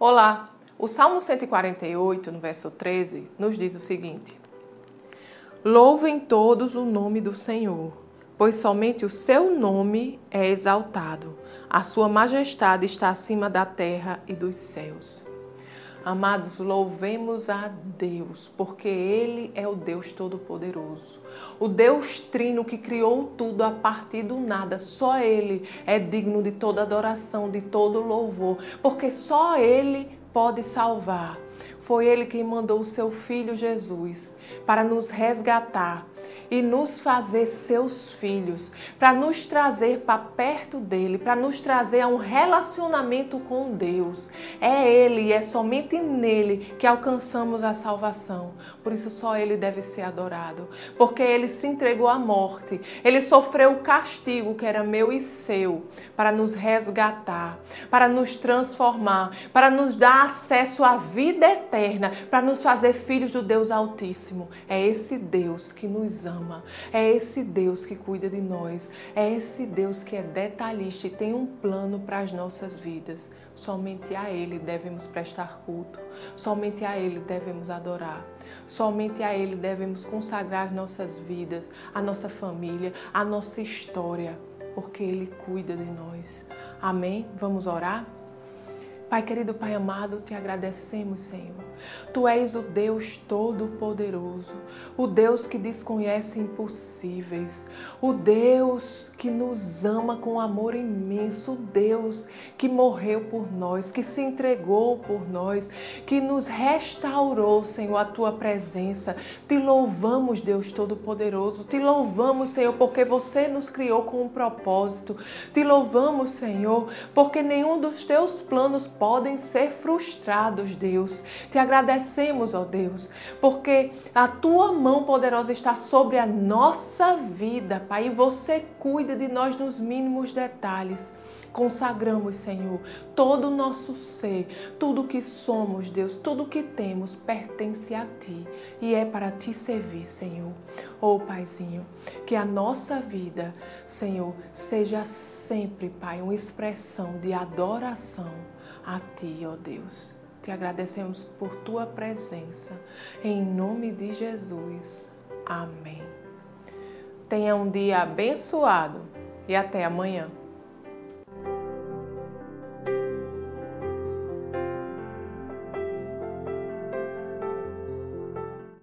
Olá! O Salmo 148, no verso 13, nos diz o seguinte: Louvem todos o nome do Senhor, pois somente o seu nome é exaltado. A sua majestade está acima da terra e dos céus. Amados, louvemos a Deus, porque Ele é o Deus Todo-Poderoso. O Deus Trino que criou tudo a partir do nada. Só Ele é digno de toda adoração, de todo louvor, porque só Ele pode salvar. Foi Ele quem mandou o seu Filho Jesus para nos resgatar e nos fazer seus filhos, para nos trazer para perto dele, para nos trazer a um relacionamento com Deus. É Ele e é somente nele que alcançamos a salvação. Por isso só Ele deve ser adorado, porque Ele se entregou à morte, Ele sofreu o castigo que era meu e seu, para nos resgatar, para nos transformar, para nos dar acesso à vida eterna, para nos fazer filhos do Deus Altíssimo. É esse Deus que nos ama ama. É esse Deus que cuida de nós. É esse Deus que é detalhista e tem um plano para as nossas vidas. Somente a Ele devemos prestar culto. Somente a Ele devemos adorar. Somente a Ele devemos consagrar nossas vidas, a nossa família, a nossa história, porque Ele cuida de nós. Amém? Vamos orar? Pai querido, Pai amado, te agradecemos, Senhor. Tu és o Deus Todo-Poderoso, o Deus que desconhece impossíveis, o Deus que nos ama com amor imenso, o Deus que morreu por nós, que se entregou por nós, que nos restaurou, Senhor, a tua presença. Te louvamos, Deus Todo-Poderoso, te louvamos, Senhor, porque você nos criou com um propósito. Te louvamos, Senhor, porque nenhum dos teus planos podem ser frustrados, Deus. Te agradecemos, ó Deus, porque a tua mão poderosa está sobre a nossa vida, Pai, e você cuida de nós nos mínimos detalhes. Consagramos, Senhor, todo o nosso ser, tudo que somos, Deus, tudo que temos pertence a Ti e é para Te servir, Senhor. Oh, Paizinho, que a nossa vida, Senhor, seja sempre, Pai, uma expressão de adoração a Ti, ó Deus. Te agradecemos por Tua presença. Em nome de Jesus. Amém. Tenha um dia abençoado e até amanhã.